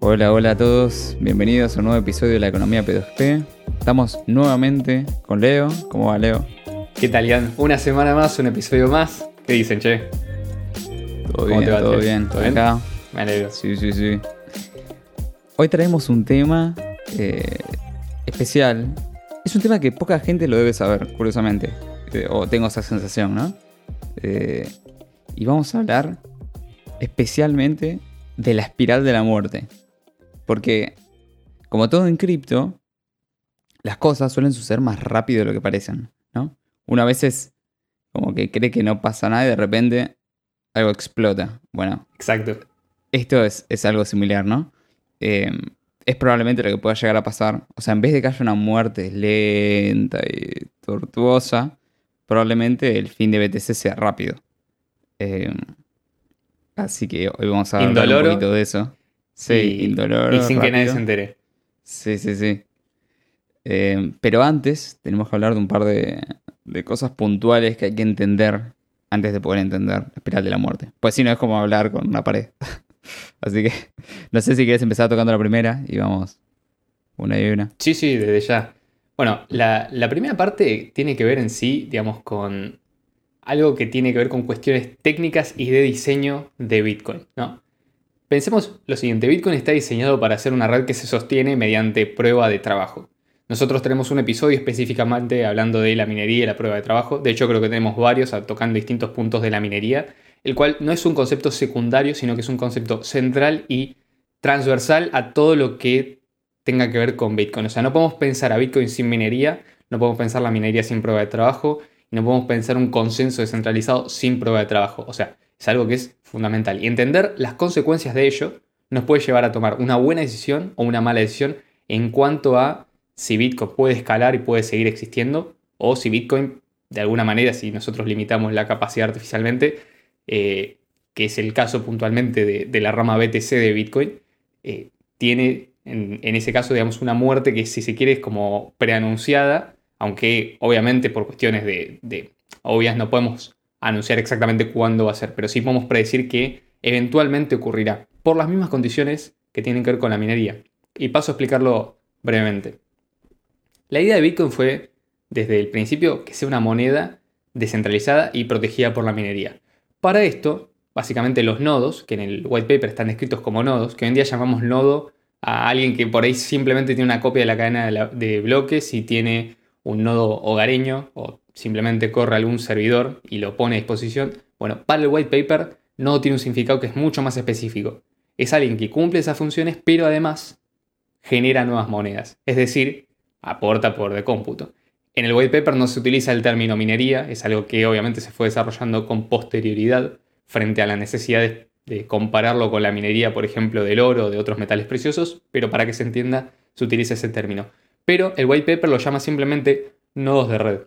Hola, hola a todos, bienvenidos a un nuevo episodio de la Economía P2P. Estamos nuevamente con Leo. ¿Cómo va Leo? ¿Qué tal, Ian? Una semana más, un episodio más. ¿Qué dicen, che? Todo bien, todo bien. ¿Todo bien? Acá. Me alegro. Sí, sí, sí. Hoy traemos un tema eh, especial. Es un tema que poca gente lo debe saber, curiosamente. Eh, o tengo esa sensación, ¿no? Eh, y vamos a hablar especialmente de la espiral de la muerte. Porque, como todo en cripto, las cosas suelen suceder más rápido de lo que parecen, ¿no? Una vez es como que cree que no pasa nada y de repente algo explota. Bueno, Exacto. esto es, es algo similar, ¿no? Eh, es probablemente lo que pueda llegar a pasar. O sea, en vez de que haya una muerte lenta y tortuosa, probablemente el fin de BTC sea rápido. Eh, así que hoy vamos a hablar un Indoloro. poquito de eso. Sí, y, indoloro. y sin que nadie se entere. Sí, sí, sí. Eh, pero antes tenemos que hablar de un par de, de cosas puntuales que hay que entender antes de poder entender la espiral de la muerte. Pues si no es como hablar con una pared. Así que no sé si quieres empezar tocando la primera y vamos una y una. Sí, sí, desde ya. Bueno, la, la primera parte tiene que ver en sí, digamos, con algo que tiene que ver con cuestiones técnicas y de diseño de Bitcoin, ¿no? Pensemos lo siguiente, Bitcoin está diseñado para ser una red que se sostiene mediante prueba de trabajo. Nosotros tenemos un episodio específicamente hablando de la minería y la prueba de trabajo. De hecho, creo que tenemos varios tocando distintos puntos de la minería, el cual no es un concepto secundario, sino que es un concepto central y transversal a todo lo que tenga que ver con Bitcoin. O sea, no podemos pensar a Bitcoin sin minería, no podemos pensar la minería sin prueba de trabajo, no podemos pensar un consenso descentralizado sin prueba de trabajo. O sea, es algo que es fundamental. Y entender las consecuencias de ello nos puede llevar a tomar una buena decisión o una mala decisión en cuanto a si Bitcoin puede escalar y puede seguir existiendo, o si Bitcoin, de alguna manera, si nosotros limitamos la capacidad artificialmente, eh, que es el caso puntualmente de, de la rama BTC de Bitcoin, eh, tiene en, en ese caso, digamos, una muerte que si se quiere es como preanunciada, aunque obviamente por cuestiones de, obvias no podemos anunciar exactamente cuándo va a ser, pero sí podemos predecir que eventualmente ocurrirá, por las mismas condiciones que tienen que ver con la minería. Y paso a explicarlo brevemente. La idea de Bitcoin fue, desde el principio, que sea una moneda descentralizada y protegida por la minería. Para esto, básicamente los nodos, que en el white paper están descritos como nodos, que hoy en día llamamos nodo a alguien que por ahí simplemente tiene una copia de la cadena de bloques y tiene un nodo hogareño o simplemente corre algún servidor y lo pone a disposición. Bueno, para el white paper nodo tiene un significado que es mucho más específico. Es alguien que cumple esas funciones, pero además genera nuevas monedas, es decir, aporta poder de cómputo. En el white paper no se utiliza el término minería, es algo que obviamente se fue desarrollando con posterioridad frente a la necesidad de, de compararlo con la minería, por ejemplo, del oro o de otros metales preciosos, pero para que se entienda se utiliza ese término. Pero el white paper lo llama simplemente nodos de red.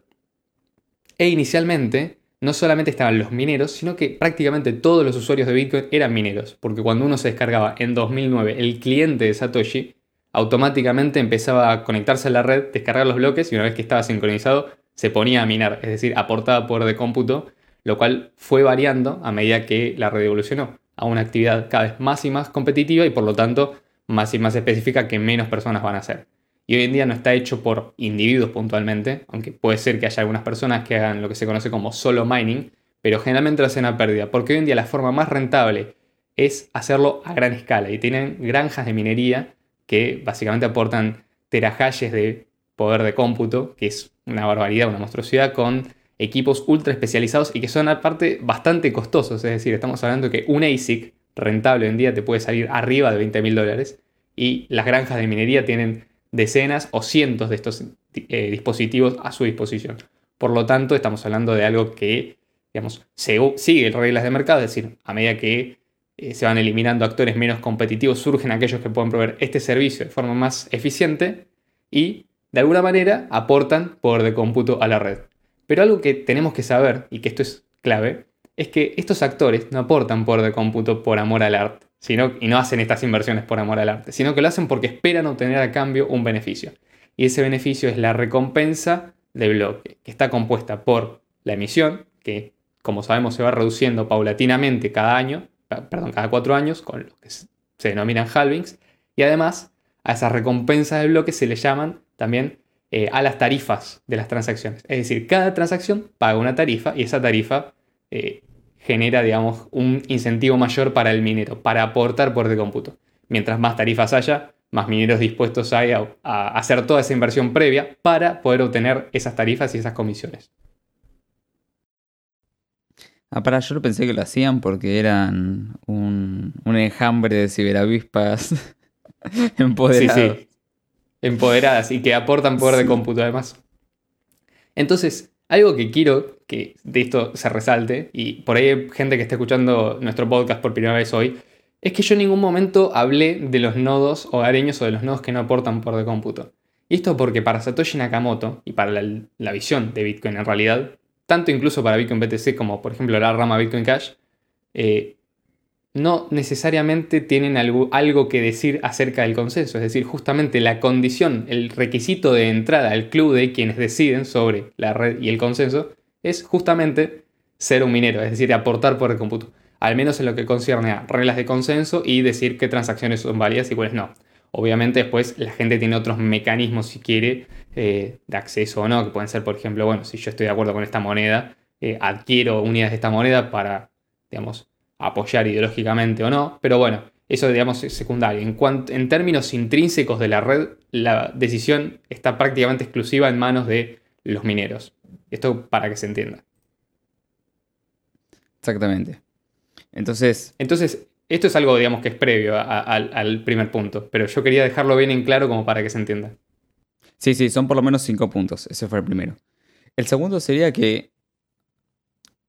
E inicialmente no solamente estaban los mineros, sino que prácticamente todos los usuarios de Bitcoin eran mineros, porque cuando uno se descargaba en 2009 el cliente de Satoshi, automáticamente empezaba a conectarse a la red, descargar los bloques y una vez que estaba sincronizado se ponía a minar, es decir, aportaba poder de cómputo, lo cual fue variando a medida que la red evolucionó a una actividad cada vez más y más competitiva y por lo tanto más y más específica que menos personas van a hacer. Y hoy en día no está hecho por individuos puntualmente, aunque puede ser que haya algunas personas que hagan lo que se conoce como solo mining, pero generalmente lo hacen a pérdida, porque hoy en día la forma más rentable es hacerlo a gran escala y tienen granjas de minería que básicamente aportan terahashes de poder de cómputo, que es una barbaridad, una monstruosidad, con equipos ultra especializados y que son aparte bastante costosos, es decir, estamos hablando que un ASIC rentable hoy en día te puede salir arriba de 20 mil dólares y las granjas de minería tienen decenas o cientos de estos eh, dispositivos a su disposición. Por lo tanto, estamos hablando de algo que, digamos, se- sigue reglas de mercado, es decir, a medida que eh, se van eliminando actores menos competitivos, surgen aquellos que pueden proveer este servicio de forma más eficiente y, de alguna manera, aportan poder de cómputo a la red. Pero algo que tenemos que saber, y que esto es clave, es que estos actores no aportan poder de cómputo por amor al arte, sino, y no hacen estas inversiones por amor al arte, sino que lo hacen porque esperan obtener a cambio un beneficio. Y ese beneficio es la recompensa de bloque, que está compuesta por la emisión, que como sabemos se va reduciendo paulatinamente cada año, perdón, cada cuatro años, con lo que se denominan halvings. Y además, a esas recompensas del bloque se le llaman también eh, a las tarifas de las transacciones. Es decir, cada transacción paga una tarifa y esa tarifa eh, genera, digamos, un incentivo mayor para el minero, para aportar por de cómputo. Mientras más tarifas haya, más mineros dispuestos hay a, hacer toda esa inversión previa para poder obtener esas tarifas y esas comisiones. Ah, para, yo pensé que lo hacían porque eran un, enjambre de ciberavispas empoderadas. Empoderadas y que aportan poder de cómputo además. Entonces, algo que quiero que de esto se resalte, y por ahí hay gente que está escuchando nuestro podcast por primera vez hoy, es que yo en ningún momento hablé de los nodos hogareños o de los nodos que no aportan por de cómputo. Y esto porque para Satoshi Nakamoto y para la, visión de Bitcoin en realidad, tanto incluso para Bitcoin BTC como por ejemplo la rama Bitcoin Cash, eh, no necesariamente tienen algo, algo, que decir acerca del consenso. Es decir, justamente la condición, el requisito de entrada al club de quienes deciden sobre la red y el consenso es justamente ser un minero, es decir, aportar por el cómputo al menos en lo que concierne a reglas de consenso y decir qué transacciones son válidas y cuáles no. Obviamente después la gente tiene otros mecanismos si quiere eh, de acceso o no, que pueden ser, por ejemplo, bueno, si yo estoy de acuerdo con esta moneda, eh, adquiero unidades de esta moneda para, digamos, apoyar ideológicamente o no, pero bueno, eso digamos es secundario. En, en términos intrínsecos de la red, la decisión está prácticamente exclusiva en manos de los mineros. Esto para que se entienda. Exactamente. Entonces. Entonces, esto es algo, digamos, que es previo al primer punto, pero yo quería dejarlo bien en claro como para que se entienda. Sí, sí, son por lo menos cinco puntos. Ese fue el primero. El segundo sería que,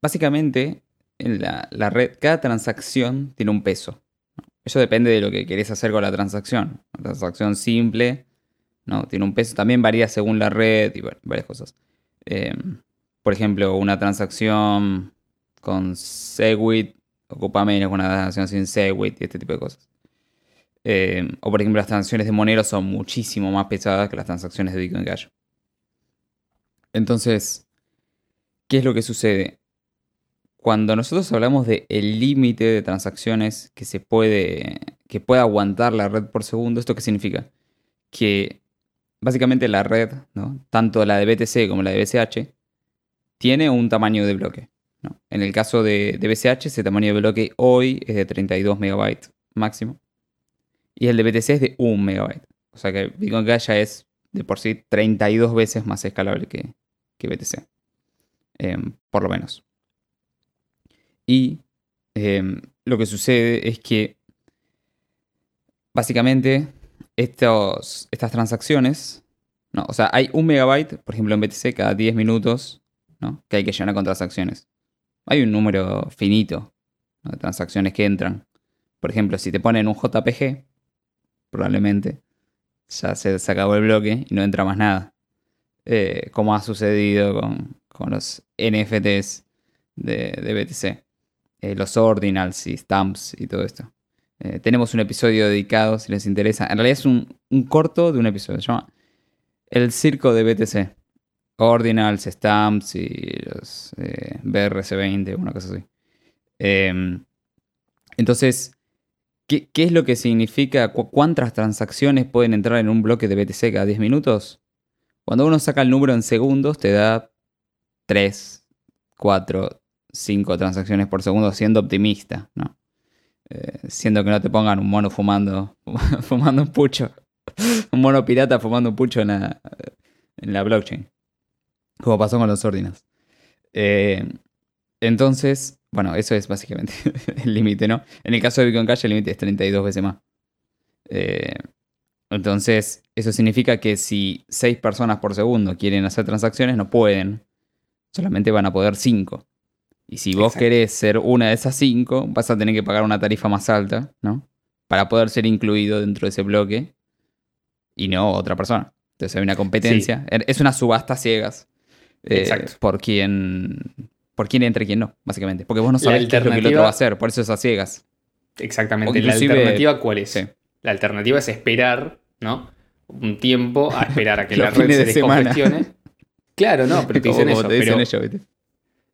básicamente, en la, red, cada transacción tiene un peso. Eso depende de lo que querés hacer con la transacción. Una transacción simple, ¿no? Tiene un peso. También varía según la red y varias cosas. Eh, por ejemplo, una transacción con Segwit ocupa menos una transacción sin Segwit y este tipo de cosas. Eh, o por ejemplo, las transacciones de Monero son muchísimo más pesadas que las transacciones de Bitcoin Cash. Entonces, ¿qué es lo que sucede? Cuando nosotros hablamos del límite de transacciones que se puede. que puede aguantar la red por segundo, ¿esto qué significa? Que básicamente la red, ¿no? tanto la de BTC como la de BCH, tiene un tamaño de bloque. En el caso de, BCH, ese tamaño de bloque hoy es de 32 MB máximo. Y el de BTC es de 1 MB. O sea que Bitcoin Cash ya es de por sí 32 veces más escalable que, BTC. Em, por lo menos. Y em, lo que sucede es que básicamente estas transacciones, no, o sea, hay un megabyte, por ejemplo en BTC, cada 10 minutos, ¿no? que hay que llenar con transacciones hay un número finito de transacciones que entran. Por ejemplo, si te ponen un JPG, probablemente ya se, acabó el bloque y no entra más nada. Eh, como ha sucedido con, los NFTs de, BTC. Eh, los ordinals y stamps y todo esto. Eh, tenemos un episodio dedicado, si les interesa. En realidad es un, corto de un episodio. Se llama El Circo de BTC. Ordinals, Stamps y los eh, BRC20, una cosa así. Em, entonces, ¿qué, es lo que significa? ¿Cuántas transacciones pueden entrar en un bloque de BTC cada 10 minutos? Cuando uno saca el número en segundos, te da 3, 4, 5 transacciones por segundo, siendo optimista, ¿no? Eh, siendo que no te pongan un mono fumando, fumando un pucho. un mono pirata fumando un pucho en la blockchain. Como pasó con los ordinals. Eh, entonces, bueno, eso es básicamente el límite, ¿no? En el caso de Bitcoin Cash el límite es 32 veces más. Eh, entonces, eso significa que si 6 personas por segundo quieren hacer transacciones, no pueden. Solamente van a poder 5. Y si vos querés ser una de esas 5, vas a tener que pagar una tarifa más alta, ¿no? Para poder ser incluido dentro de ese bloque y no otra persona. Entonces hay una competencia. Es una subasta ciegas. Eh, por quién por quién entra y quién no, básicamente. Porque vos no sabés qué es lo que el otro va a hacer, por eso es a ciegas. Exactamente. ¿La alternativa cuál es? La alternativa es esperar, ¿no? Un tiempo a esperar a que la red se descongestione. Claro, no, pero te dicen eso. pero,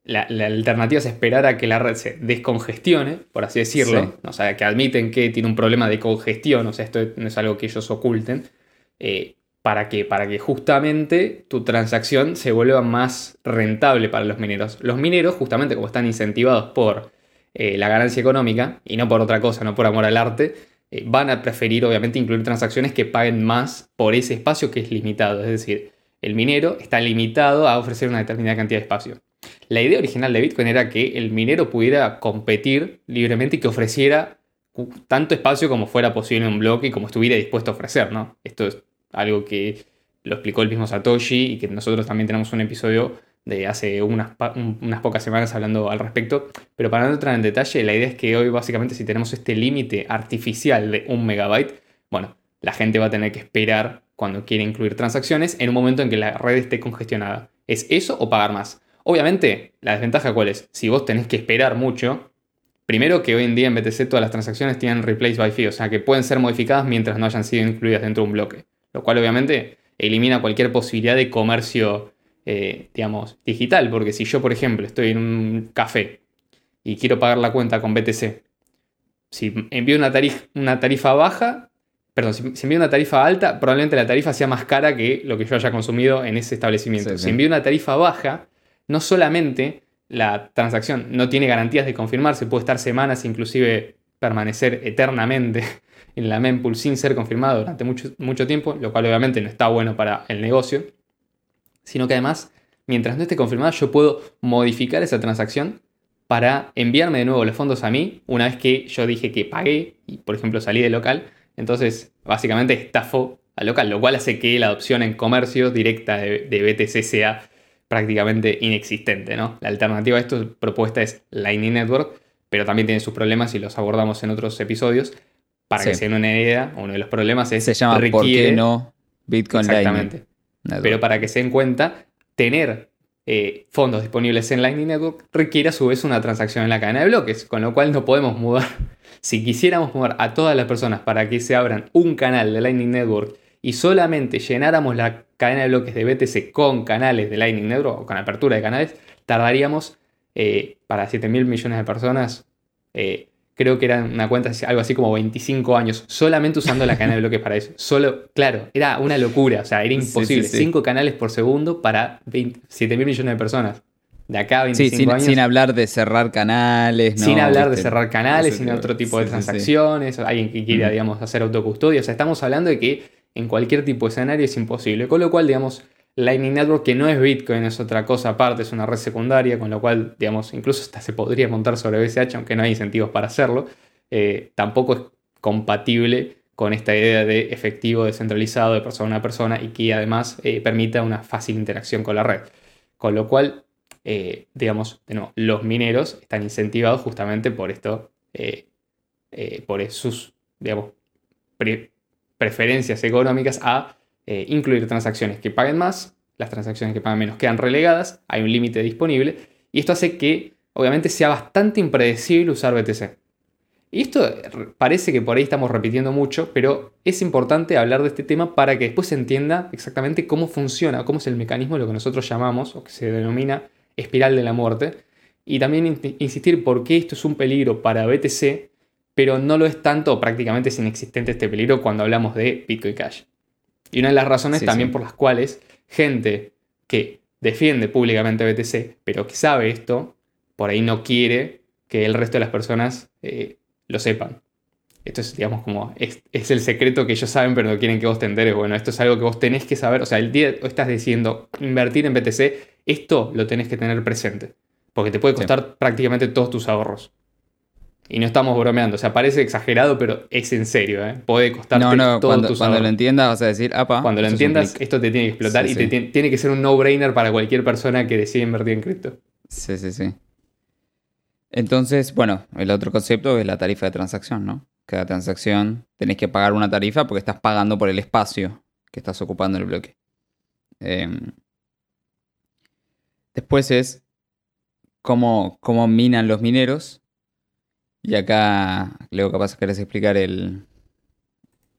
la, alternativa es esperar a que la red se descongestione, por así decirlo. O sea, que admiten que tiene un problema de congestión, o sea, esto no es algo que ellos oculten. Eh, ¿Para que Para que justamente tu transacción se vuelva más rentable para los mineros. Los mineros, justamente como están incentivados por eh, la ganancia económica y no por otra cosa, no por amor al arte, eh, van a preferir obviamente incluir transacciones que paguen más por ese espacio que es limitado. Es decir, el minero está limitado a ofrecer una determinada cantidad de espacio. La idea original de Bitcoin era que el minero pudiera competir libremente y que ofreciera tanto espacio como fuera posible en un bloque y como estuviera dispuesto a ofrecer, ¿no? Esto es algo que lo explicó el mismo Satoshi y que nosotros también tenemos un episodio de hace unas, pocas semanas hablando al respecto. Pero para no entrar en detalle, la idea es que hoy básicamente si tenemos este límite artificial de un megabyte, bueno, la gente va a tener que esperar cuando quiere incluir transacciones en un momento en que la red esté congestionada. ¿Es eso o pagar más? Obviamente, la desventaja cuál es? Si vos tenés que esperar mucho, primero que hoy en día en BTC todas las transacciones tienen replace by fee, o sea que pueden ser modificadas mientras no hayan sido incluidas dentro de un bloque, lo cual obviamente elimina cualquier posibilidad de comercio, eh, digamos, digital, porque si yo, por ejemplo, estoy en un café y quiero pagar la cuenta con BTC, si envío una tarifa, una tarifa baja, perdón, si, envío una tarifa alta, probablemente la tarifa sea más cara que lo que yo haya consumido en ese establecimiento. Si envío una tarifa baja, no solamente la transacción no tiene garantías de confirmarse, puede estar semanas, inclusive permanecer eternamente en la mempool sin ser confirmado durante mucho, mucho tiempo, lo cual obviamente no está bueno para el negocio, sino que además, mientras no esté confirmada, yo puedo modificar esa transacción para enviarme de nuevo los fondos a mí una vez que yo dije que pagué y, por ejemplo, salí del local. Entonces, básicamente estafo al local, lo cual hace que la adopción en comercio directa de, BTC sea prácticamente inexistente. ¿no? La alternativa a esto propuesta es Lightning Network, pero también tiene sus problemas y los abordamos en otros episodios. Para que se den una idea, uno de los problemas es... Se llama ¿por qué no Bitcoin Exactamente. Pero para que se den cuenta, tener eh, fondos disponibles en Lightning Network requiere a su vez una transacción en la cadena de bloques, con lo cual no podemos mudar si quisiéramos mover a todas las personas para que se abran un canal de Lightning Network y solamente llenáramos la cadena de bloques de BTC con canales de Lightning Network o con apertura de canales, tardaríamos eh, para 7 mil millones de personas, eh, creo que era una cuenta algo así como 25 años, solamente usando la cadena de bloques para eso. Solo, claro, era una locura, o sea, era imposible. 5 canales por segundo para 7 mil millones de personas de acá a 25 sin, años. Sin hablar de cerrar canales, Sin hablar de cerrar canales, sin otro tipo de transacciones, alguien que quiera, digamos, hacer autocustodia. O sea, estamos hablando de que en cualquier tipo de escenario es imposible. Con lo cual, digamos, Lightning Network, que no es Bitcoin, es otra cosa aparte, es una red secundaria, con lo cual, digamos, incluso hasta se podría montar sobre BCH, aunque no hay incentivos para hacerlo, eh, tampoco es compatible con esta idea de efectivo descentralizado de persona a persona y que además eh, permita una fácil interacción con la red. Con lo cual, eh, digamos, los mineros están incentivados justamente por esto, por sus, digamos, preferencias económicas a incluir transacciones que paguen más, las transacciones que pagan menos quedan relegadas, hay un límite disponible, y esto hace que, obviamente, sea bastante impredecible usar BTC. Y esto parece que por ahí estamos repitiendo mucho, pero es importante hablar de este tema para que después se entienda exactamente cómo funciona, cómo es el mecanismo de lo que nosotros llamamos, o que se denomina espiral de la muerte. Y también insistir por qué esto es un peligro para BTC, pero no lo es tanto, prácticamente es inexistente este peligro cuando hablamos de Bitcoin Cash. Y una de las razones también por las cuales gente que defiende públicamente BTC, pero que sabe esto, por ahí no quiere que el resto de las personas eh, lo sepan. Esto es, digamos, como, es, el secreto que ellos saben, pero no quieren que vos te enteres. Bueno, esto es algo que vos tenés que saber. O sea, el día que estás diciendo invertir en BTC, esto lo tenés que tener presente. Porque te puede costar prácticamente todos tus ahorros. Y no estamos bromeando. O sea, parece exagerado, pero es en serio, ¿eh? Puede costarte no, no, cuando, Cuando lo entiendas vas a decir, apa. Cuando lo entiendas, esto te tiene que explotar y tiene que ser un no-brainer para cualquier persona que decida invertir en cripto. Sí, sí, sí. Entonces, bueno, el otro concepto es la tarifa de transacción, ¿no? Cada transacción tenés que pagar una tarifa porque estás pagando por el espacio que estás ocupando en el bloque. Em, después es cómo, cómo, minan los mineros. Y acá, luego capaz querés explicar el,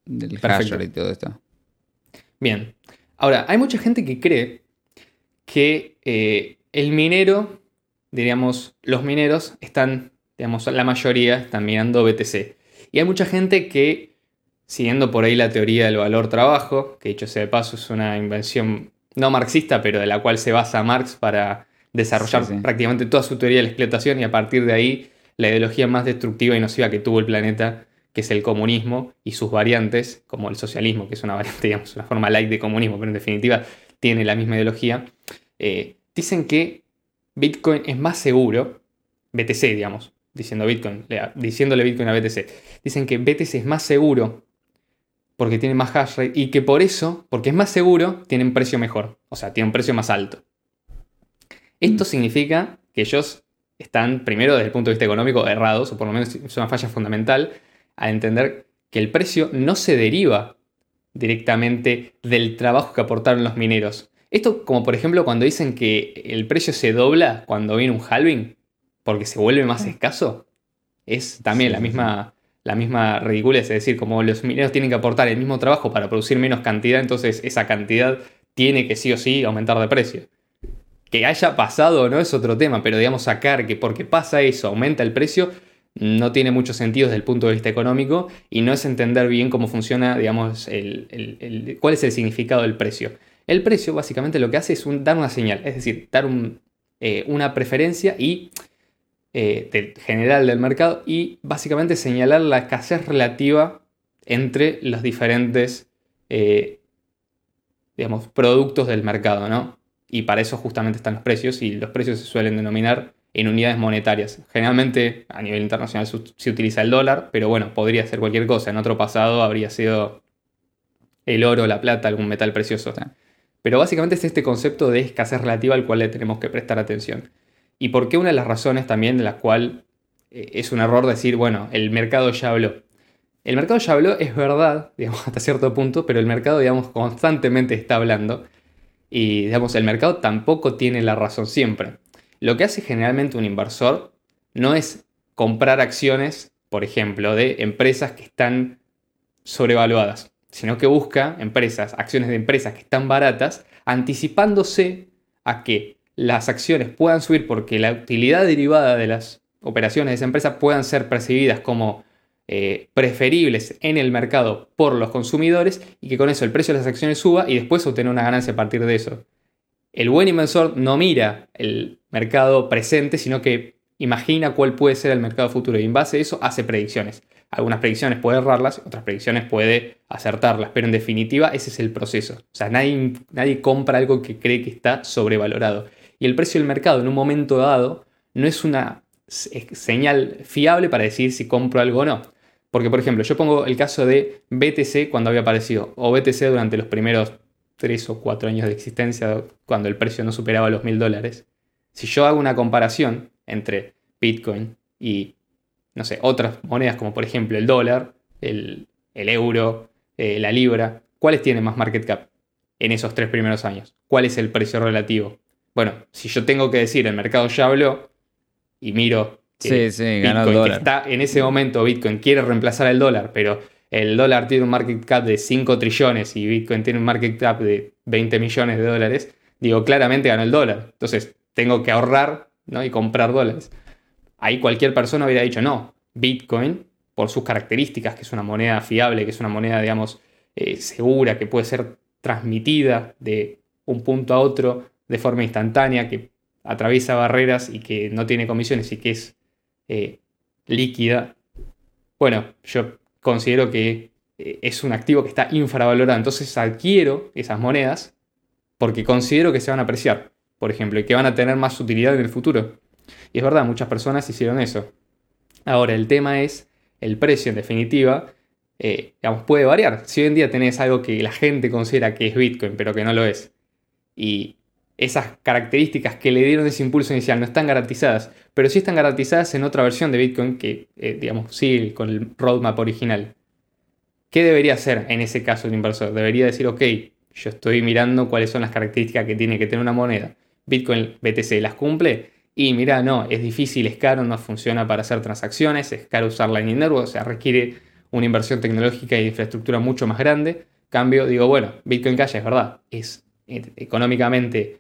el y todo esto. Bien. Ahora, hay mucha gente que cree que eh, el minero diríamos, los mineros están, digamos, la mayoría están mirando BTC. Y hay mucha gente que, siguiendo por ahí la teoría del valor trabajo, que dicho sea de paso es una invención no marxista, pero de la cual se basa Marx para desarrollar prácticamente toda su teoría de la explotación y a partir de ahí la ideología más destructiva y nociva que tuvo el planeta, que es el comunismo y sus variantes, como el socialismo, que es una variante, digamos, una forma light de comunismo, pero en definitiva tiene la misma ideología, eh, dicen que Bitcoin es más seguro, BTC, digamos, diciendo Bitcoin, diciéndole Bitcoin a BTC, dicen que BTC es más seguro porque tiene más hash rate y que por eso, porque es más seguro, tiene un precio mejor, o sea, tiene un precio más alto. Esto mm. significa que ellos están, primero desde el punto de vista económico, errados, o por lo menos es una falla fundamental, al entender que el precio no se deriva directamente del trabajo que aportaron los mineros. Esto como por ejemplo cuando dicen que el precio se dobla cuando viene un halving, porque se vuelve más escaso, es también la misma, la misma ridiculez, es decir, como los mineros tienen que aportar el mismo trabajo para producir menos cantidad, entonces esa cantidad tiene que sí o sí aumentar de precio. Que haya pasado o no es otro tema, pero digamos sacar que porque pasa eso aumenta el precio, no tiene mucho sentido desde el punto de vista económico y no es entender bien cómo funciona, digamos, el, cuál es el significado del precio. El precio básicamente lo que hace es dar una señal, es decir, dar eh, una preferencia y eh, general del mercado y básicamente señalar la escasez relativa entre los diferentes eh, digamos, productos del mercado, ¿no? Y para eso justamente están los precios y los precios se suelen denominar en unidades monetarias. Generalmente a nivel internacional se utiliza el dólar, pero bueno, podría ser cualquier cosa. En otro pasado habría sido el oro, la plata, algún metal precioso. Pero básicamente es este concepto de escasez relativa al cual le tenemos que prestar atención. Y por qué una de las razones también de la cual eh, es un error decir, bueno, el mercado ya habló. El mercado ya habló, es verdad, digamos, hasta cierto punto, pero el mercado, digamos, constantemente está hablando. Y, digamos, el mercado tampoco tiene la razón siempre. Lo que hace generalmente un inversor no es comprar acciones, por ejemplo, de empresas que están sobrevaluadas, sino que busca empresas, acciones de empresas que están baratas, anticipándose a que las acciones puedan subir porque la utilidad derivada de las operaciones de esa empresa puedan ser percibidas como eh, preferibles en el mercado por los consumidores y que con eso el precio de las acciones suba y después obtener una ganancia a partir de eso. El buen inversor no mira el mercado presente, sino que imagina cuál puede ser el mercado futuro y en base a eso hace predicciones. Algunas predicciones puede errarlas, otras predicciones puede acertarlas, pero en definitiva ese es el proceso. O sea, nadie, nadie compra algo que cree que está sobrevalorado. Y el precio del mercado en un momento dado no es una señal fiable para decir si compro algo o no. Porque, por ejemplo, yo pongo el caso de BTC cuando había aparecido, o BTC durante los primeros 3 o 4 años de existencia, cuando el precio no superaba los mil dólares. Si yo hago una comparación entre Bitcoin y, no sé, otras monedas como por ejemplo el dólar, el, euro, eh, la libra, ¿cuáles tienen más market cap en esos tres primeros años? ¿Cuál es el precio relativo? Bueno, si yo tengo que decir el mercado ya habló y miro que está en ese momento Bitcoin quiere reemplazar el dólar, pero el dólar tiene un market cap de 5 trillones y Bitcoin tiene un market cap de 20 millones de dólares, digo, claramente ganó el dólar. Entonces, tengo que ahorrar ¿no? y comprar dólares. Ahí cualquier persona hubiera dicho, no, Bitcoin, por sus características, que es una moneda fiable, que es una moneda, digamos, eh, segura, que puede ser transmitida de un punto a otro de forma instantánea, que atraviesa barreras y que no tiene comisiones y que es eh, líquida. Bueno, yo considero que eh, es un activo que está infravalorado. Entonces adquiero esas monedas porque considero que se van a apreciar, por ejemplo, y que van a tener más utilidad en el futuro. Y es verdad, muchas personas hicieron eso. Ahora, el tema es el precio, en definitiva, eh, puede variar. Si hoy en día tenés algo que la gente considera que es Bitcoin, pero que no lo es, y esas características que le dieron ese impulso inicial no están garantizadas, pero sí están garantizadas en otra versión de Bitcoin que, eh, digamos, sigue con el roadmap original. ¿Qué debería hacer en ese caso el inversor? Debería decir, ok, yo estoy mirando cuáles son las características que tiene que tener una moneda. Bitcoin BTC las cumple y mira, no, es difícil, es caro, no funciona para hacer transacciones, es caro usar Lightning Network, o sea, requiere una inversión tecnológica y infraestructura mucho más grande. Cambio, digo, bueno, Bitcoin Cash es verdad, es eh, económicamente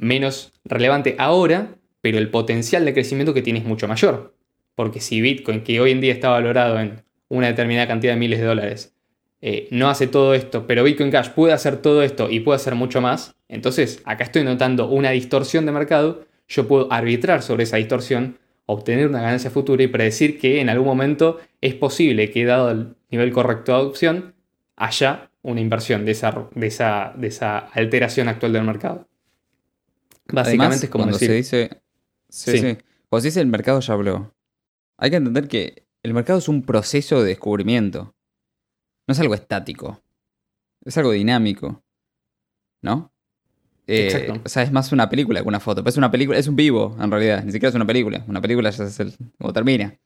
menos relevante ahora, pero el potencial de crecimiento que tiene es mucho mayor. Porque si Bitcoin, que hoy en día está valorado en una determinada cantidad de miles de dólares, eh, no hace todo esto, pero Bitcoin Cash puede hacer todo esto y puede hacer mucho más, entonces acá estoy notando una distorsión de mercado, yo puedo arbitrar sobre esa distorsión, obtener una ganancia futura y predecir que en algún momento es posible que dado el nivel correcto de adopción, haya una inversión de esa, de esa, de esa alteración actual del mercado. Básicamente es como cuando se dice... Sí, sí. Cuando se dice el mercado ya habló. Hay que entender que el mercado es un proceso de descubrimiento. No es algo estático. Es algo dinámico. ¿No? Eh, Exacto. O sea, es más una película que una foto. Pero es una película, es un vivo, en realidad. Ni siquiera es una película. Una película ya es el, como termina.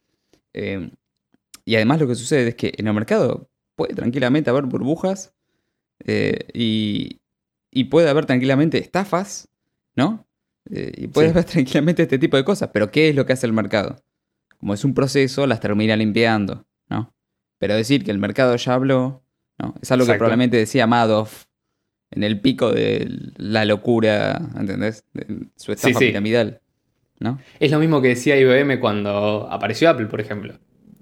Eh, y además lo que sucede es que en el mercado puede tranquilamente haber burbujas eh, y, y, puede haber tranquilamente estafas, ¿no? y puede haber tranquilamente este tipo de cosas. Pero ¿qué es lo que hace el mercado? como es un proceso, las termina limpiando, ¿no? Pero decir que el mercado ya habló, ¿no? Es algo que probablemente decía Madoff en el pico de la locura, ¿entendés? De su estafa piramidal, ¿no? Es lo mismo que decía IBM cuando apareció Apple, por ejemplo.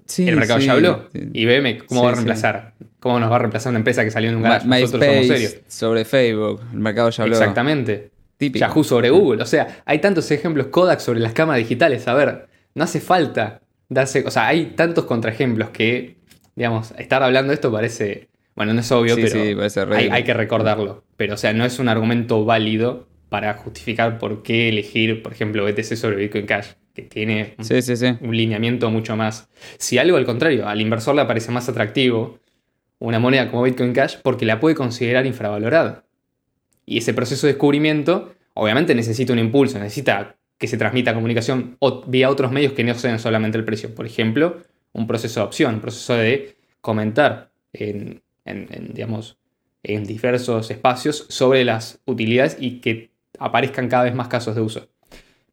Sí, el mercado ya habló. IBM, ¿cómo va a reemplazar? ¿Cómo nos va a reemplazar una empresa que salió en un garage? Nosotros somos serios. sobre Facebook, el mercado ya habló. Exactamente. Yahoo sobre Google. O sea, hay tantos ejemplos Kodak sobre las cámaras digitales. A ver, no hace falta darse. O sea, hay tantos contraejemplos que, digamos, estar hablando de esto parece. Bueno, no es obvio, pero hay, que recordarlo. Pero, o sea, no es un argumento válido para justificar por qué elegir, por ejemplo, BTC sobre Bitcoin Cash, que tiene un, lineamiento mucho más. Si algo al contrario, al inversor le parece más atractivo una moneda como Bitcoin Cash porque la puede considerar infravalorada. Y ese proceso de descubrimiento, obviamente necesita un impulso, necesita que se transmita comunicación vía otros medios que no sean solamente el precio. Por ejemplo, un proceso de opción, un proceso de comentar en, digamos, en diversos espacios sobre las utilidades y que aparezcan cada vez más casos de uso.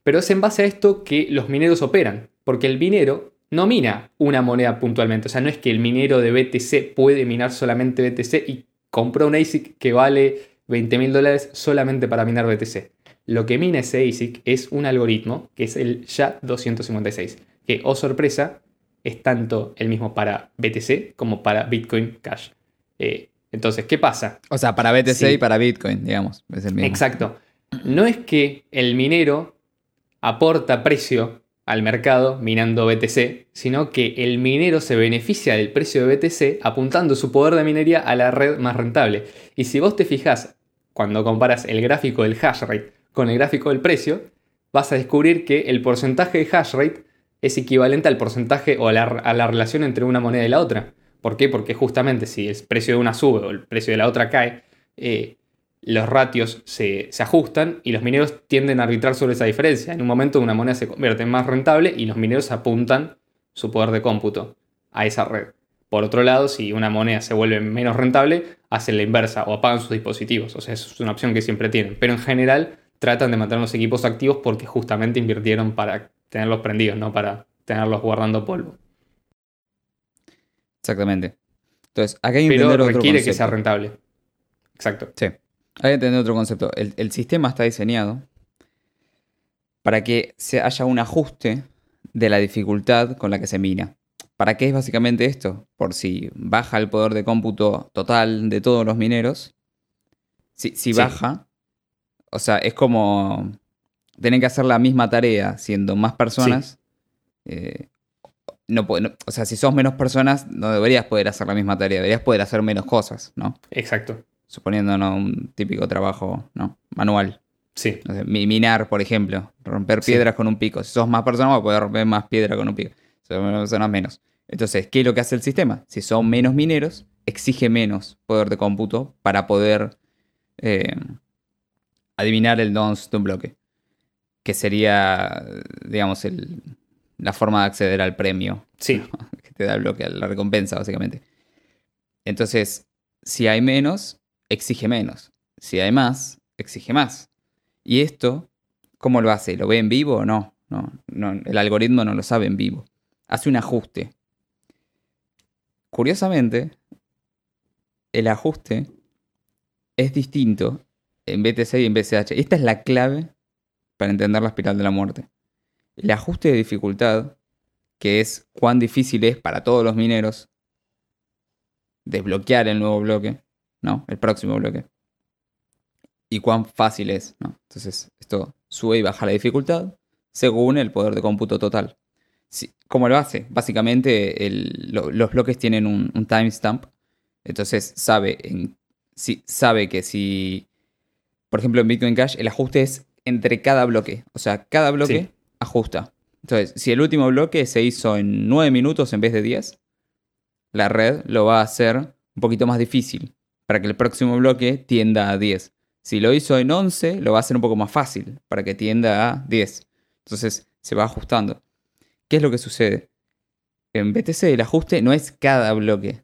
Pero es en base a esto que los mineros operan, porque el minero no mina una moneda puntualmente. O sea, no es que el minero de BTC puede minar solamente BTC y compró un ASIC que vale 20 mil dólares solamente para minar BTC. Lo que mina ese ASIC es un algoritmo que es el SHA-256, que, oh sorpresa, es tanto el mismo para BTC como para Bitcoin Cash. Eh, entonces, ¿qué pasa? O sea, para BTC y para Bitcoin, digamos. Es el mismo. Exacto. No es que el minero aporta precio al mercado minando BTC, sino que el minero se beneficia del precio de BTC apuntando su poder de minería a la red más rentable. Y si vos te fijas, cuando comparas el gráfico del hash rate con el gráfico del precio, vas a descubrir que el porcentaje de hash rate es equivalente al porcentaje o a la, relación entre una moneda y la otra. ¿Por qué? Porque justamente si el precio de una sube o el precio de la otra cae, eh, los ratios se, se, ajustan y los mineros tienden a arbitrar sobre esa diferencia. En un momento una moneda se convierte en más rentable y los mineros apuntan su poder de cómputo a esa red. Por otro lado, si una moneda se vuelve menos rentable, hacen la inversa o apagan sus dispositivos. O sea, eso es una opción que siempre tienen. Pero en general, tratan de mantener los equipos activos porque justamente invirtieron para tenerlos prendidos, no para tenerlos guardando polvo. Exactamente. Entonces, acá hay que Pero entender requiere que sea rentable. Exacto. Sí. Hay que entender otro concepto. El, sistema está diseñado para que se haya un ajuste de la dificultad con la que se mina. ¿Para qué es básicamente esto? Por si baja el poder de cómputo total de todos los mineros. Si, baja, o sea, es como tener que hacer la misma tarea siendo más personas. Eh, no, o sea, si sos menos personas, no deberías poder hacer la misma tarea, deberías poder hacer menos cosas, ¿no? Exacto. Suponiendo un típico trabajo ¿no? manual. Sí. minar, por ejemplo, romper piedras con un pico. Si sos más personas, vas a poder romper más piedra con un pico. Si sos menos personas, menos. Entonces, ¿qué es lo que hace el sistema? Si son menos mineros, exige menos poder de cómputo para poder eh, adivinar el nonce de un bloque. Que sería, digamos, la forma de acceder al premio. Sí. Que te da el bloque, la recompensa, básicamente. Entonces, si hay menos, exige menos. Si hay más, exige más. Y esto, ¿cómo lo hace? ¿Lo ve en vivo o no? No, no el algoritmo no lo sabe en vivo. Hace un ajuste. Curiosamente, el ajuste es distinto en BTC y en BCH. Esta es la clave para entender la espiral de la muerte. El ajuste de dificultad, que es cuán difícil es para todos los mineros desbloquear el nuevo bloque, ¿no? El próximo bloque. Y cuán fácil es, ¿no? Entonces, esto sube y baja la dificultad según el poder de cómputo total. ¿Cómo lo hace? Básicamente los bloques tienen un, timestamp, entonces sabe, si, sabe que si, por ejemplo en Bitcoin Cash, el ajuste es entre cada bloque, o sea, cada bloque ajusta. Entonces, si el último bloque se hizo en 9 minutos en vez de 10, la red lo va a hacer un poquito más difícil para que el próximo bloque tienda a 10. Si lo hizo en 11, lo va a hacer un poco más fácil para que tienda a 10. Entonces se va ajustando. ¿Qué es lo que sucede? En BTC el ajuste no es cada bloque.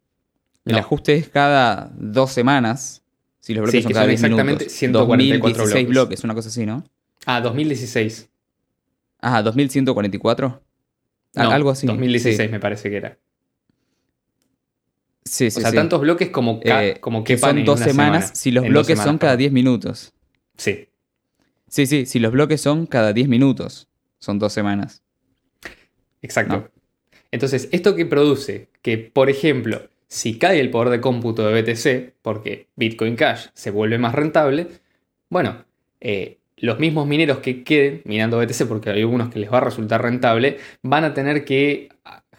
El ajuste es cada dos semanas. Si los bloques son cada 10 exactamente 144 bloques. bloques, una cosa así, ¿no? Ah, 2016. Ah, 2144. Algo así. 2016 me parece que era. Sí, sí, o sea, tantos bloques como, eh, como que son dos semanas si los bloques son cada 10 minutos. Sí. Sí, sí, si los bloques son cada 10 minutos, son dos semanas. Exacto. Entonces, esto que produce que, por ejemplo, si cae el poder de cómputo de BTC, porque Bitcoin Cash se vuelve más rentable, bueno, eh, los mismos mineros que queden minando BTC, porque hay algunos que les va a resultar rentable, van a tener que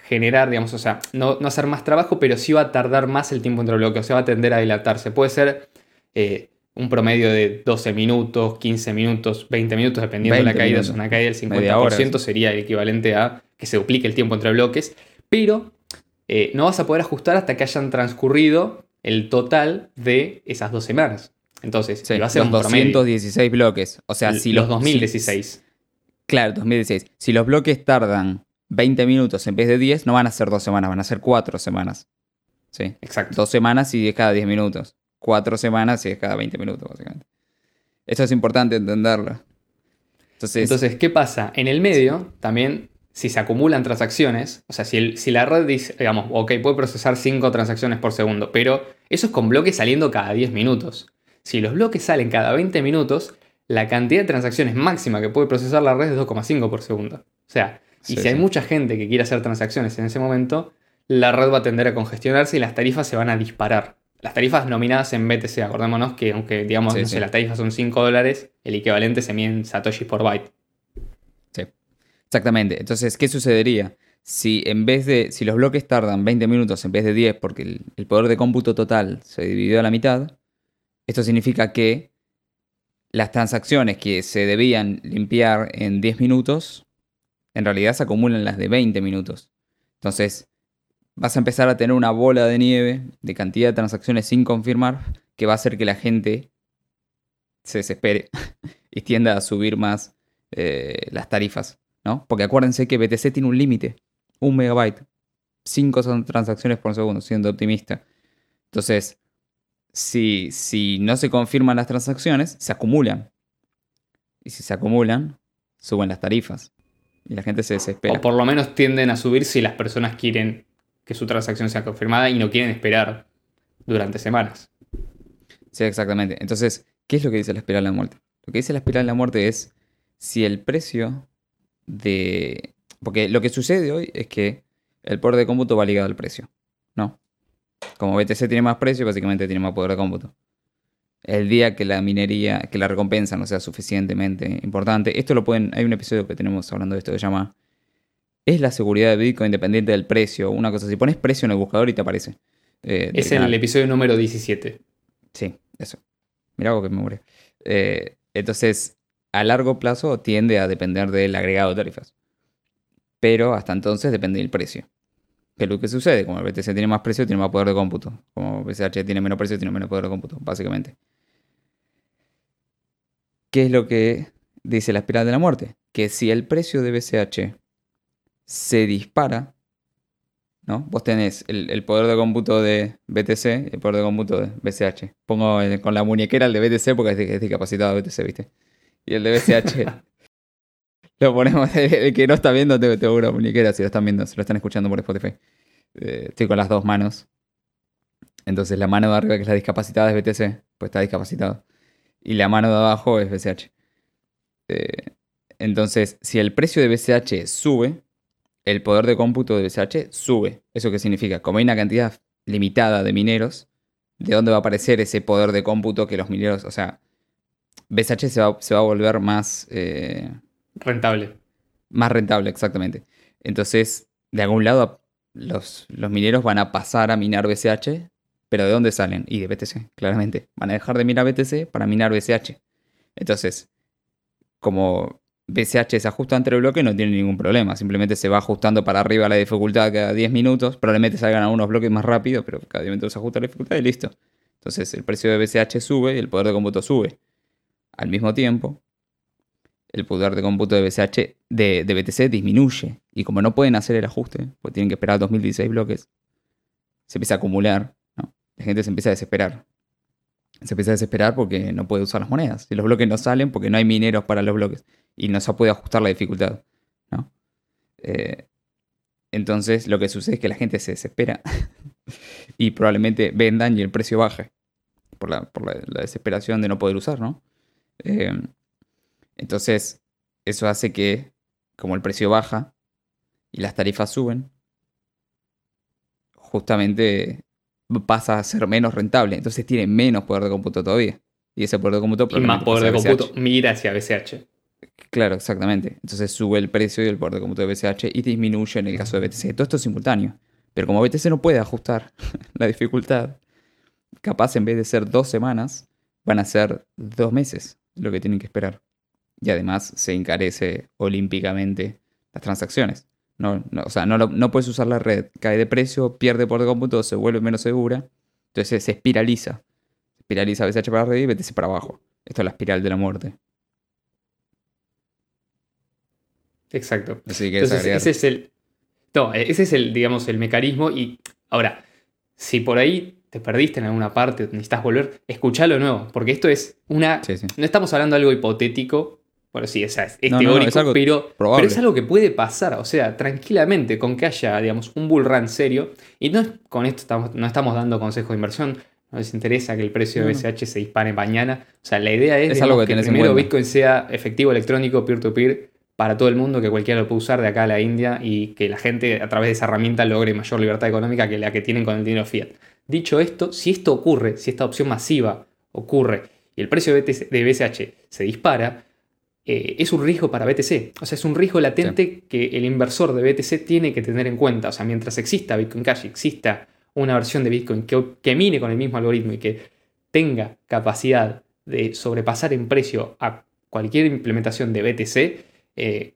generar, digamos, o sea, no, hacer más trabajo, pero sí va a tardar más el tiempo entre bloques, o sea, va a tender a dilatarse. Puede ser eh, un promedio de 12 minutos, 15 minutos, 20 minutos, dependiendo de la caída. es una caída del 50% sería el equivalente a que se duplique el tiempo entre bloques, pero eh, no vas a poder ajustar hasta que hayan transcurrido el total de esas dos semanas. Entonces, va a ser los 216 bloques. O sea, si los, 2016. claro, 2016. Si los bloques tardan 20 minutos en vez de 10, no van a ser dos semanas, van a ser cuatro semanas. Sí. Exacto. Dos semanas y cada 10 minutos. Cuatro semanas y es cada 20 minutos, básicamente. Esto es importante entenderlo. Entonces, Entonces, ¿qué pasa? En el medio, también, si se acumulan transacciones, o sea, si, si la red dice, digamos, ok, puede procesar 5 transacciones por segundo, pero eso es con bloques saliendo cada 10 minutos. Si los bloques salen cada 20 minutos, la cantidad de transacciones máxima que puede procesar la red es 2,5 por segundo. O sea, y si hay mucha gente que quiere hacer transacciones en ese momento, la red va a tender a congestionarse y las tarifas se van a disparar. Las tarifas nominadas en BTC, acordémonos que aunque digamos, las tarifas son 5 dólares, el equivalente se mide en Satoshi por byte. Sí, exactamente. Entonces, ¿qué sucedería? Si en vez de, si los bloques tardan 20 minutos en vez de 10 porque el, el poder de cómputo total se dividió a la mitad, esto significa que las transacciones que se debían limpiar en 10 minutos en realidad se acumulan las de 20 minutos. Entonces, vas a empezar a tener una bola de nieve de cantidad de transacciones sin confirmar que va a hacer que la gente se desespere y tienda a subir más eh, las tarifas, ¿no? Porque acuérdense que BTC tiene un límite, un megabyte, 5 son transacciones por segundo, siendo optimista. Entonces, si no se confirman las transacciones, se acumulan. Y si se acumulan, suben las tarifas. Y la gente se desespera. O por lo menos tienden a subir si las personas quieren que su transacción sea confirmada y no quieren esperar durante semanas. Sí, exactamente. Entonces, ¿qué es lo que dice la espiral de la muerte? Lo que dice la espiral de la muerte es si el precio de... Porque lo que sucede hoy es que el poder de cómputo va ligado al precio, ¿no? Como BTC tiene más precio, básicamente tiene más poder de cómputo el día que la minería, que la recompensa no sea suficientemente importante. Esto lo pueden, hay un episodio que tenemos hablando de esto que se llama ¿Es la seguridad de Bitcoin independiente del precio? Una cosa así. Pones precio en el buscador y te aparece. Eh, es el episodio número 17. Sí, eso. Mira algo que me muere. Eh, entonces, a largo plazo tiende a depender del agregado de tarifas. Pero hasta entonces depende del precio. ¿Qué es lo que sucede? Como el BTC tiene más precio, tiene más poder de cómputo. Como el BCH tiene menos precio, tiene menos poder de cómputo, básicamente. ¿Qué es lo que dice la espiral de la muerte? Que si el precio de BCH se dispara, ¿no? Vos tenés el, poder de cómputo de BTC y el poder de cómputo de BCH. Pongo con la muñequera el de BTC porque es, discapacitado de BTC, ¿viste? Y el de BCH lo ponemos, el, que no está viendo, te, te una muñequera si lo están viendo, si lo están escuchando por Spotify. Eh, estoy con las dos manos. Entonces la mano de arriba, que es la discapacitada, es BTC, pues está discapacitado. Y la mano de abajo es BCH. Eh, entonces, si el precio de BCH sube, el poder de cómputo de BCH sube. ¿Eso qué significa? Como hay una cantidad limitada de mineros, ¿de dónde va a aparecer ese poder de cómputo que los mineros, o sea, se va, se va a volver más... eh, Rentable. más rentable, exactamente. Entonces, de algún lado, los, los mineros van a pasar a minar BCH, pero ¿de dónde salen? Y de BTC, claramente. Van a dejar de minar BTC para minar BCH. Entonces, como BCH se ajusta entre bloques, no tiene ningún problema. Simplemente se va ajustando para arriba la dificultad cada 10 minutos. Probablemente salgan algunos bloques más rápido, pero cada 10 minutos se ajusta la dificultad y listo. Entonces, el precio de BCH sube y el poder de cómputo sube. Al mismo tiempo, el poder de cómputo de BCH de, BTC disminuye. Y como no pueden hacer el ajuste, porque tienen que esperar 2016 bloques, se empieza a acumular. La gente se empieza a desesperar. Se empieza a desesperar porque no puede usar las monedas. Y los bloques no salen porque no hay mineros para los bloques. Y no se puede ajustar la dificultad. ¿no? Eh, entonces lo que sucede es que la gente se desespera. y probablemente vendan y el precio baje. Por la, por la- la desesperación de no poder usar, ¿no? Eh, entonces, eso hace que, como el precio baja y las tarifas suben, justamente pasa a ser menos rentable. Entonces tiene menos poder de cómputo todavía. Y ese poder de cómputo Y más poder de cómputo mira hacia BCH. Claro, exactamente. Entonces sube el precio y el poder de cómputo de BCH y disminuye en el caso de BTC. Todo esto es simultáneo. Pero como BTC no puede ajustar la dificultad, capaz en vez de ser dos semanas, van a ser dos meses lo que tienen que esperar. Y además se encarece olímpicamente las transacciones. No, no- o sea, no, lo- no puedes usar la red, cae de precio, pierde poder de cómputo, se vuelve menos segura. Entonces se espiraliza. Espiraliza BCH para arriba y BTC para abajo. Esto es la espiral de la muerte. Exacto. Si quieres Entonces, ese es el. No, ese es el, digamos, el mecanismo. Y ahora, si por ahí te perdiste en alguna parte, necesitas volver, escuchalo de nuevo. Porque esto es una. Sí, sí. No estamos hablando de algo hipotético. Bueno, sí, o sea, es, No, no, teórico, es algo pero, probable. pero es algo que puede pasar. O sea, tranquilamente, con que haya, digamos, un bull run serio. Y no es- con esto estamos, no estamos dando consejos de inversión. No les interesa que el precio de. BCH se dispare mañana. O sea, la idea es, Es digamos, algo que que, primero. Bitcoin sea efectivo electrónico peer-to-peer para todo el mundo, que cualquiera lo pueda usar de acá a la India y que la gente a través de esa herramienta logre mayor libertad económica que la que tienen con el dinero fiat. Dicho esto, si esto ocurre, si esta opción masiva ocurre y el precio de, BTC de BCH se dispara, eh, es un riesgo para BTC. O sea, es un riesgo latente que el inversor de BTC tiene que tener en cuenta. O sea, mientras exista Bitcoin Cash, exista una versión de Bitcoin que, que mine con el mismo algoritmo y que tenga capacidad de sobrepasar en precio a cualquier implementación de BTC, eh,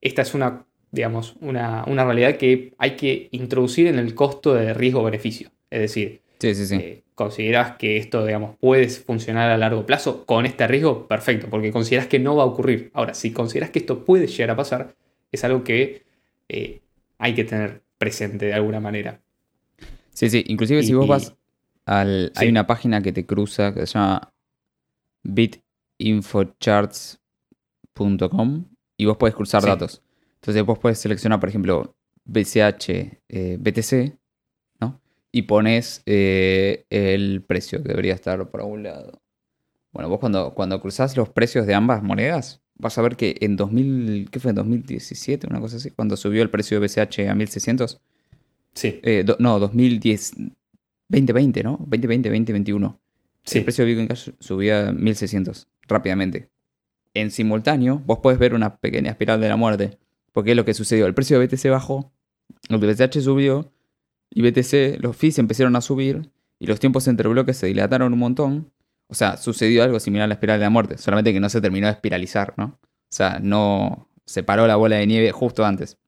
esta es una, digamos, una, una realidad que hay que introducir en el costo de riesgo-beneficio. Es decir, Sí, sí, sí. eh, consideras que esto, digamos, puede funcionar a largo plazo con este riesgo, perfecto, porque consideras que no va a ocurrir. Ahora, si consideras que esto puede llegar a pasar, es algo que eh, hay que tener presente de alguna manera. Sí, sí. Inclusive si Y- vos vas al... Hay una página que te cruza que se llama bitinfocharts.com y vos puedes cruzar Sí. datos. Entonces vos puedes seleccionar, por ejemplo, BCH, eh, BTC, ¿no? Y pones eh, el precio que debería estar por algún lado. Bueno, vos cuando, cuando cruzás los precios de ambas monedas, vas a ver que en 2000, ¿qué fue? En 2017, una cosa así, cuando subió el precio de BCH a 1600, Sí, eh, do- no, 2010, 2020, ¿no? 2020, 2021. sí. El precio de Bitcoin Cash subía a 1600 rápidamente. En simultáneo, vos podés ver una pequeña espiral de la muerte. Porque es lo que sucedió. El precio de BTC bajó, el de BCH subió, y BTC, los fees empezaron a subir, y los tiempos entre bloques se dilataron un montón. O sea, sucedió algo similar a la espiral de la muerte, solamente que no se terminó de espiralizar, ¿no? O sea, no se paró la bola de nieve justo antes.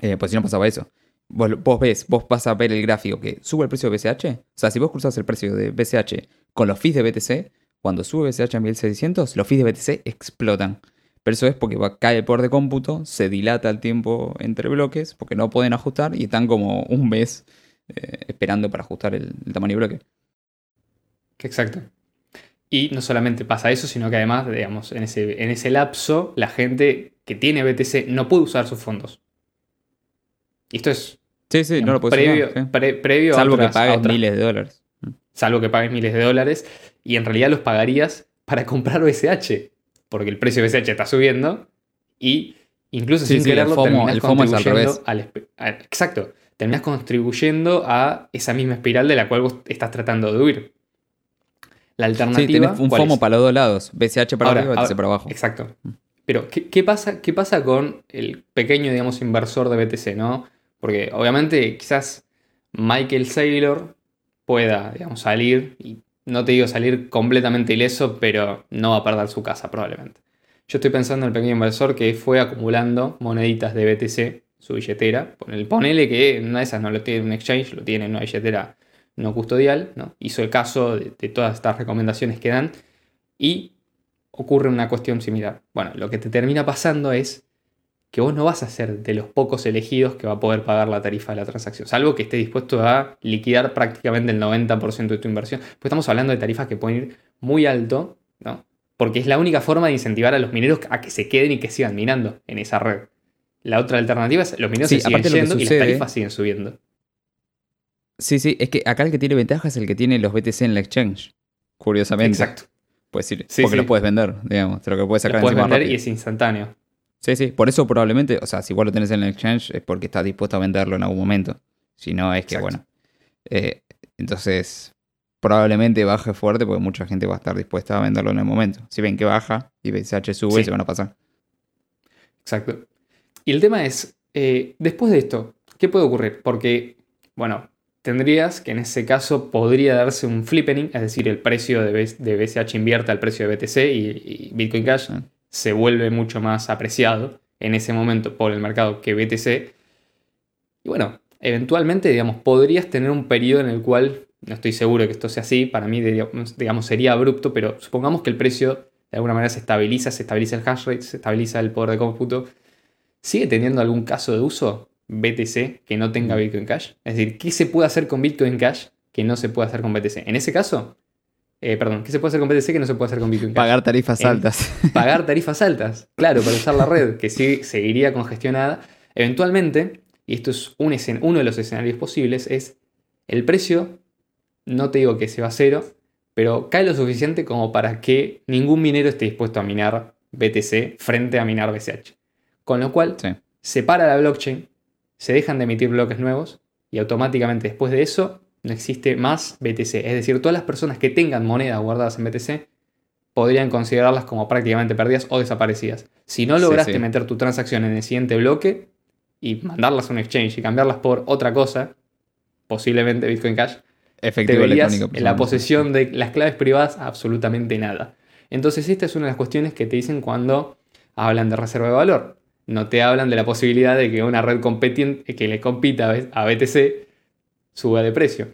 Eh, pues si no pasaba eso. Vos, vos ves, vos vas a ver el gráfico que sube el precio de BCH. O sea, si vos cruzas el precio de BCH con los fees de BTC, cuando sube BCH a 1600, los fees de BTC explotan. Pero eso es porque va, cae el poder de cómputo, se dilata el tiempo entre bloques, porque no pueden ajustar y están como un mes eh, esperando para ajustar el, el tamaño de bloque. Exacto. Y no solamente pasa eso, sino que además, digamos, en ese, en ese lapso, la gente que tiene BTC no puede usar sus fondos. Y esto es Sí, sí, no lo puedes previo, usar, sí. pre- previo a Salvo otras- que a pagues miles de dólares. salvo que pagues miles de dólares, y en realidad los pagarías para comprar BCH, porque el precio de BCH está subiendo Y incluso Sí, sin sí, el quererlo, FOMO- terminás el FOMO es al contribuyendo revés. al exacto. Terminás contribuyendo a esa misma espiral de la cual vos estás tratando de huir. La Sí, alternativa. tenés un ¿cuál FOMO es? para los dos lados. BCH para Ahora, arriba, BTC para abajo. Exacto. Pero, ¿qué, qué pasa, ¿qué pasa con el pequeño, digamos, inversor de BTC, no? Porque obviamente quizás Michael Saylor pueda, digamos, salir, y no te digo salir completamente ileso, pero no va a perder su casa probablemente. Yo estoy pensando en el pequeño inversor que fue acumulando moneditas de BTC, su billetera. Ponele, que una de esas no lo tiene en un exchange, lo tiene en una billetera no custodial, ¿no? Hizo el caso de, de todas estas recomendaciones que dan y ocurre una cuestión similar. Bueno, lo que te termina pasando es que vos no vas a ser de los pocos elegidos que va a poder pagar la tarifa de la transacción, salvo que esté dispuesto a liquidar prácticamente el 90% de tu inversión. Pues estamos hablando de tarifas que pueden ir muy alto, ¿no? Porque es la única forma de incentivar a los mineros a que se queden y que sigan minando en esa red. La otra alternativa es los mineros Sí, se siguen yendo y las tarifas siguen subiendo. Sí, sí, es que acá el que tiene ventaja es el que tiene los BTC en el exchange. Curiosamente. Exacto. Puedes Sí, porque sí. los puedes vender, digamos. Te lo que puedes sacar puedes vender rápido. y es instantáneo. Sí, sí. Por eso probablemente, o sea, si vos lo tenés en el exchange es porque estás dispuesto a venderlo en algún momento. Si no, es que, Exacto. bueno. eh, entonces, probablemente baje fuerte porque mucha gente va a estar dispuesta a venderlo en el momento. Si ven que baja y BCH sube, Sí. se van a pasar. Exacto. Y el tema es, eh, después de esto, ¿qué puede ocurrir? Porque, bueno, tendrías que en ese caso podría darse un flippening, es decir, el precio de, BCH invierte al precio de BTC y, y Bitcoin Cash Ah. Se vuelve mucho más apreciado en ese momento por el mercado que BTC. Y bueno, eventualmente, digamos, podrías tener un periodo en el cual, no estoy seguro de que esto sea así, para mí, digamos, digamos, sería abrupto, pero supongamos que el precio de alguna manera se estabiliza, se estabiliza el hash rate, se estabiliza el poder de cómputo. ¿Sigue teniendo algún caso de uso BTC que no tenga Mm. Bitcoin Cash? Es decir, ¿qué se puede hacer con Bitcoin Cash que no se puede hacer con BTC? En ese caso, eh, perdón, ¿qué se puede hacer con BTC que no se puede hacer con Bitcoin Cash? Pagar tarifas En- altas. pagar tarifas altas, claro, para usar la red, que sí seguiría congestionada. Eventualmente, y esto es un escen- uno de los escenarios posibles, es el precio, no te digo que se va a cero, pero cae lo suficiente como para que ningún minero esté dispuesto a minar BTC frente a minar BCH. Con lo cual, Sí. se para la blockchain, se dejan de emitir bloques nuevos y automáticamente después de eso no existe más BTC. Es decir, todas las personas que tengan monedas guardadas en BTC podrían considerarlas como prácticamente perdidas o desaparecidas. Si no lograste sí. meter tu transacción en el siguiente bloque y mandarlas a un exchange y cambiarlas por otra cosa, posiblemente Bitcoin Cash, te Efectivo verías electrónico. en la posesión de las claves privadas absolutamente nada. Entonces esta es una de las cuestiones que te dicen cuando hablan de reserva de valor. No te hablan de la posibilidad de que una red que le compita a BTC suba de precio.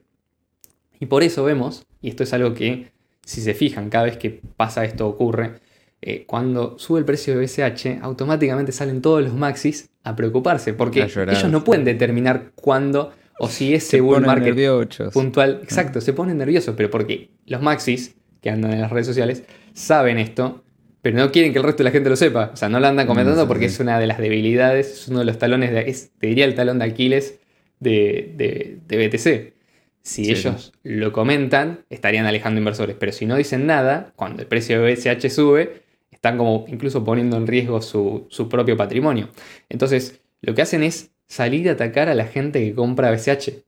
Y por eso vemos, y esto es algo que si se fijan cada vez que pasa esto ocurre, eh, cuando sube el precio de BCH, automáticamente salen todos los maxis a preocuparse, porque ellos no pueden determinar cuándo o si ese Se bull market nerviosos. puntual. Exacto, se ponen nerviosos, pero porque los maxis que andan en las redes sociales saben esto, pero no quieren que el resto de la gente lo sepa. O sea, no lo andan comentando sí, porque sí. es una de las debilidades, es uno de los talones, de, es, te diría el talón de Aquiles de, de- de BTC. Si Sí, ellos lo comentan, estarían alejando inversores, pero si no dicen nada, cuando el precio de BCH sube, están como incluso poniendo en riesgo su, su propio patrimonio. Entonces, lo que hacen es salir a atacar a la gente que compra BCH.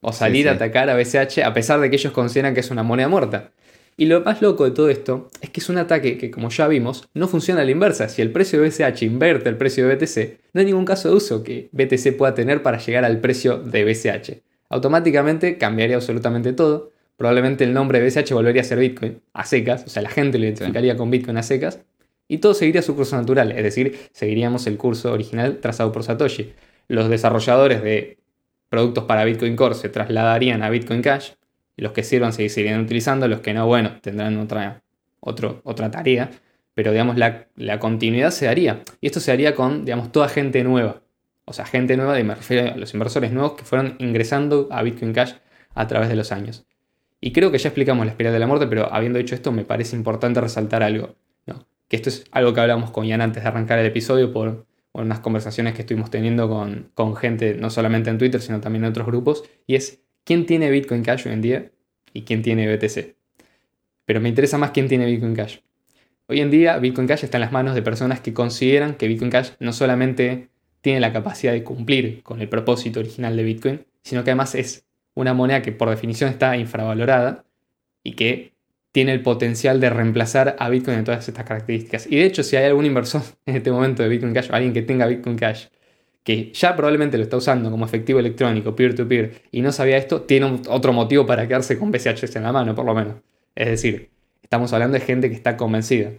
O salir sí. a atacar a BCH a pesar de que ellos consideran que es una moneda muerta. Y lo más loco de todo esto es que es un ataque que, como ya vimos, no funciona a la inversa. Si el precio de BCH inverte el precio de BTC, no hay ningún caso de uso que BTC pueda tener para llegar al precio de BCH. Automáticamente cambiaría absolutamente todo. Probablemente el nombre de BCH volvería a ser Bitcoin a secas, o sea, la gente lo identificaría con Bitcoin a secas. Y todo seguiría su curso natural, es decir, seguiríamos el curso original trazado por Satoshi. Los desarrolladores de productos para Bitcoin Core se trasladarían a Bitcoin Cash, los que sirvan se seguirían utilizando, los que no, bueno, tendrán otra, otro- otra tarea, pero digamos la, la continuidad se daría. Y esto se haría con, digamos, toda gente nueva. O sea, gente nueva, y me refiero a los inversores nuevos que fueron ingresando a Bitcoin Cash a través de los años. Y creo que ya explicamos la espiral de la muerte, pero habiendo dicho esto, me parece importante resaltar algo. ¿no? Que esto es algo que hablamos con Ian antes de arrancar el episodio por, por unas conversaciones que estuvimos teniendo con, con gente, no solamente en Twitter, sino también en otros grupos. Y es, ¿quién tiene Bitcoin Cash hoy en día? Y quién tiene BTC. Pero me interesa más quién tiene Bitcoin Cash. Hoy en día Bitcoin Cash está en las manos de personas que consideran que Bitcoin Cash no solamente tiene la capacidad de cumplir con el propósito original de Bitcoin, sino que además es una moneda que por definición está infravalorada y que tiene el potencial de reemplazar a Bitcoin en todas estas características. Y de hecho, si hay algún inversor en este momento de Bitcoin Cash, o alguien que tenga Bitcoin Cash, que ya probablemente lo está usando como efectivo electrónico, peer-to-peer, y no sabía esto, tiene otro motivo para quedarse con BCHs en la mano, por lo menos. Es decir, estamos hablando de gente que está convencida.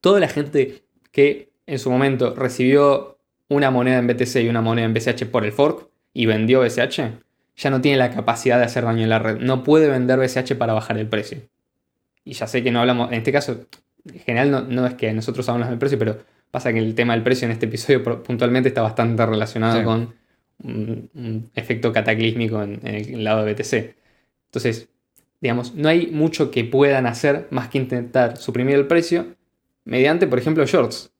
Toda la gente que en su momento recibió una moneda en BTC y una moneda en BCH por el fork y vendió BCH, ya no tiene la capacidad de hacer daño en la red. No puede vender BCH para bajar el precio. Y ya sé que no hablamos, en este caso, en general no, no es que nosotros hablamos del precio, pero Pasa que el tema del precio en este episodio puntualmente está bastante relacionado con un, efecto cataclísmico en, el lado de BTC. Entonces, digamos, no hay mucho que puedan hacer más que intentar suprimir el precio mediante, por ejemplo, shorts.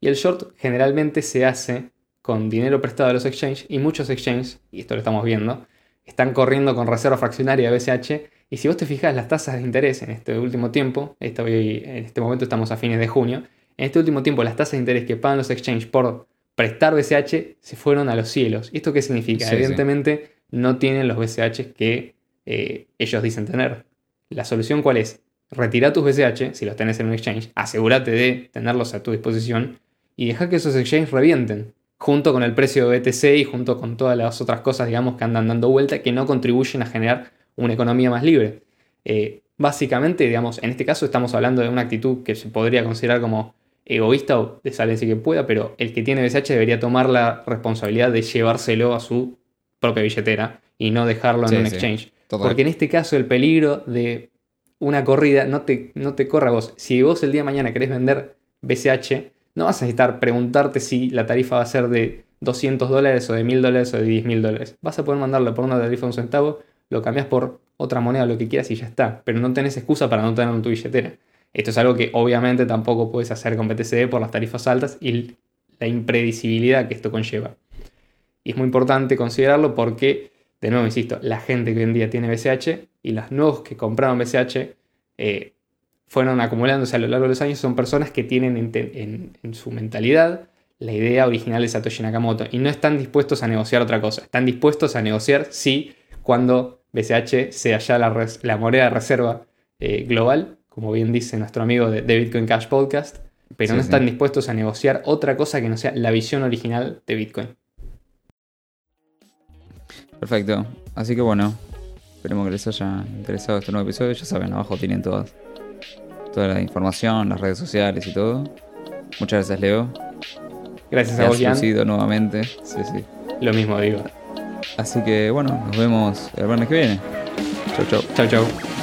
Y el short generalmente se hace con dinero prestado a los exchanges y muchos exchanges, y esto lo estamos viendo, están corriendo con reserva fraccionaria BCH y si vos te fijas las tasas de interés en este último tiempo, en este momento estamos a fines de junio, en este último tiempo las tasas de interés que pagan los exchanges por prestar BCH se fueron a los cielos. ¿Y esto qué significa? Evidentemente no tienen los BCH que eh, ellos dicen tener. ¿La solución cuál es? Retira tus BCH, si los tenés en un exchange, asegúrate de tenerlos a tu disposición y deja que esos exchanges revienten, junto con el precio de BTC y junto con todas las otras cosas, digamos, que andan dando vuelta que no contribuyen a generar una economía más libre. Eh, básicamente, digamos, en este caso estamos hablando de una actitud que se podría considerar como egoísta o de sí que pueda, pero el que tiene BCH debería tomar la responsabilidad de llevárselo a su propia billetera y no dejarlo en un exchange. Porque en este caso el peligro de una corrida no te, no te corre a vos. Si vos el día de mañana querés vender BCH, no vas a necesitar preguntarte si la tarifa va a ser de 200 dólares o de 1000 dólares o de 10 mil dólares. Vas a poder mandarlo por una tarifa de un centavo, lo cambias por otra moneda, lo que quieras y ya está. Pero no tenés excusa para no tenerlo en tu billetera. Esto es algo que obviamente tampoco puedes hacer con BTC por las tarifas altas y la impredecibilidad que esto conlleva. Y es muy importante considerarlo porque, de nuevo, insisto, la gente que hoy en día tiene BCH y los nuevos que compraron BCH eh, fueron acumulándose a lo largo de los años, son personas que tienen en, su mentalidad la idea original de Satoshi Nakamoto y no están dispuestos a negociar otra cosa. Están dispuestos a negociar sí cuando BCH sea ya la, moneda de reserva eh, global como bien dice nuestro amigo de, Bitcoin Cash Podcast, pero no están dispuestos a negociar otra cosa que no sea la visión original de Bitcoin. Perfecto. Así que bueno, esperemos que les haya interesado este nuevo episodio. Ya saben, abajo tienen todas, toda la información, las redes sociales y todo. Muchas gracias, Leo. Gracias a vos, Jan. nuevamente. Sí, sí. Lo mismo digo. Así que bueno, nos vemos el viernes que viene. Chau, chau. Chau, chau.